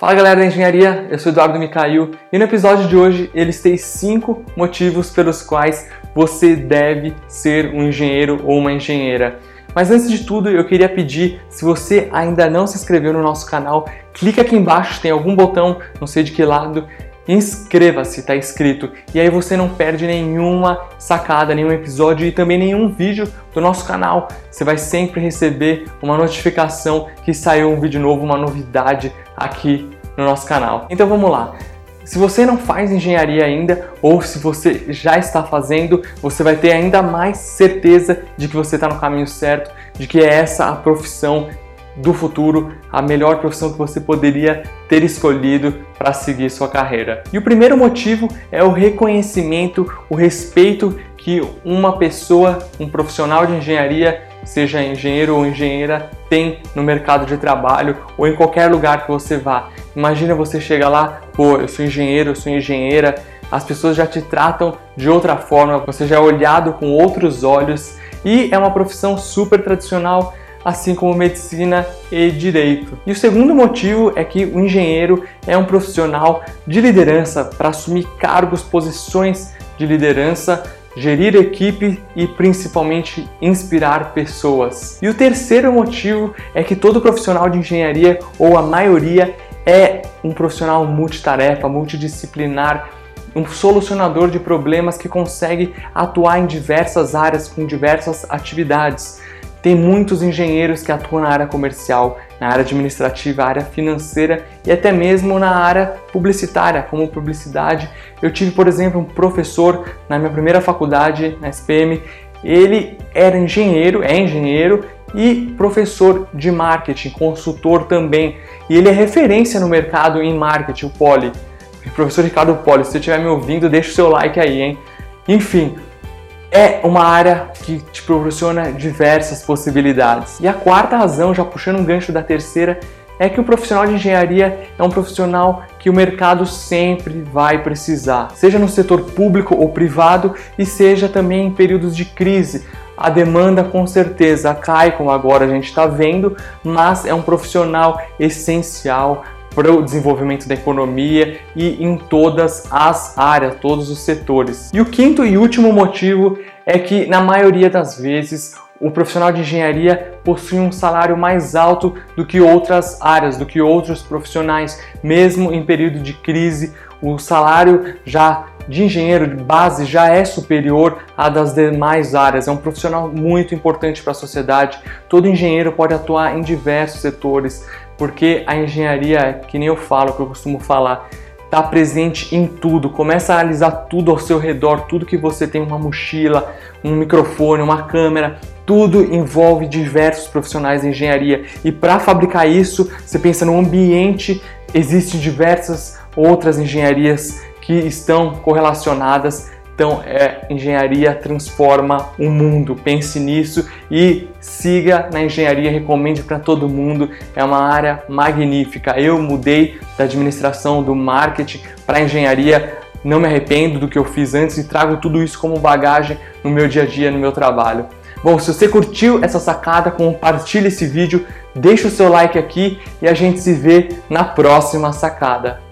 Fala galera da engenharia, eu sou Eduardo Micail e no episódio de hoje eles têm cinco motivos pelos quais você deve ser um engenheiro ou uma engenheira. Mas antes de tudo, eu queria pedir, se você ainda não se inscreveu no nosso canal, clica aqui embaixo, tem algum botão, não sei de que lado, inscreva-se, tá escrito. E aí você não perde nenhuma sacada, nenhum episódio e também nenhum vídeo do nosso canal. Você vai sempre receber uma notificação que saiu um vídeo novo, uma novidade aqui no nosso canal. Então vamos lá. Se você não faz engenharia ainda, ou se você já está fazendo, você vai ter ainda mais certeza de que você está no caminho certo, de que é essa a profissão do futuro, a melhor profissão que você poderia ter escolhido para seguir sua carreira. E o primeiro motivo é o reconhecimento, o respeito que uma pessoa, um profissional de engenharia, seja engenheiro ou engenheira, tem no mercado de trabalho ou em qualquer lugar que você vá. Imagina você chega lá, pô, eu sou engenheiro, eu sou engenheira, as pessoas já te tratam de outra forma, você já é olhado com outros olhos e é uma profissão super tradicional assim como medicina e direito. E o segundo motivo é que o engenheiro é um profissional de liderança para assumir cargos, posições de liderança, gerir equipe e principalmente inspirar pessoas. E o terceiro motivo é que todo profissional de engenharia ou a maioria é um profissional multitarefa, multidisciplinar, um solucionador de problemas que consegue atuar em diversas áreas com diversas atividades. Tem muitos engenheiros que atuam na área comercial, na área administrativa, área financeira e até mesmo na área publicitária, como publicidade. Eu tive, por exemplo, um professor na minha primeira faculdade, na SPM, ele era engenheiro, é engenheiro e professor de marketing, consultor também. E ele é referência no mercado em marketing, o Poli. Professor Ricardo Poli, se você estiver me ouvindo, deixa o seu like aí, hein? Enfim, é uma área que te proporciona diversas possibilidades. E a quarta razão, já puxando um gancho da terceira, é que o profissional de engenharia é um profissional que o mercado sempre vai precisar, seja no setor público ou privado e seja também em períodos de crise. A demanda com certeza cai, como agora a gente está vendo, mas é um profissional essencial para o desenvolvimento da economia e em todas as áreas, todos os setores. E o quinto e último motivo é que, na maioria das vezes, o profissional de engenharia possui um salário mais alto do que outras áreas, do que outros profissionais, mesmo em período de crise, o salário já de engenheiro de base já é superior à das demais áreas. É um profissional muito importante para a sociedade. Todo engenheiro pode atuar em diversos setores, porque a engenharia, que nem eu falo, que eu costumo falar, está presente em tudo. Começa a analisar tudo ao seu redor, tudo que você tem, uma mochila, um microfone, uma câmera, tudo envolve diversos profissionais de engenharia. E para fabricar isso, você pensa no ambiente, existem diversas outras engenharias que estão correlacionadas então, é, engenharia transforma o mundo. Pense nisso e siga na engenharia, recomende para todo mundo. É uma área magnífica. Eu mudei da administração do marketing para engenharia. Não me arrependo do que eu fiz antes e trago tudo isso como bagagem no meu dia a dia, no meu trabalho. Bom, se você curtiu essa sacada, compartilhe esse vídeo, deixa o seu like aqui e a gente se vê na próxima sacada.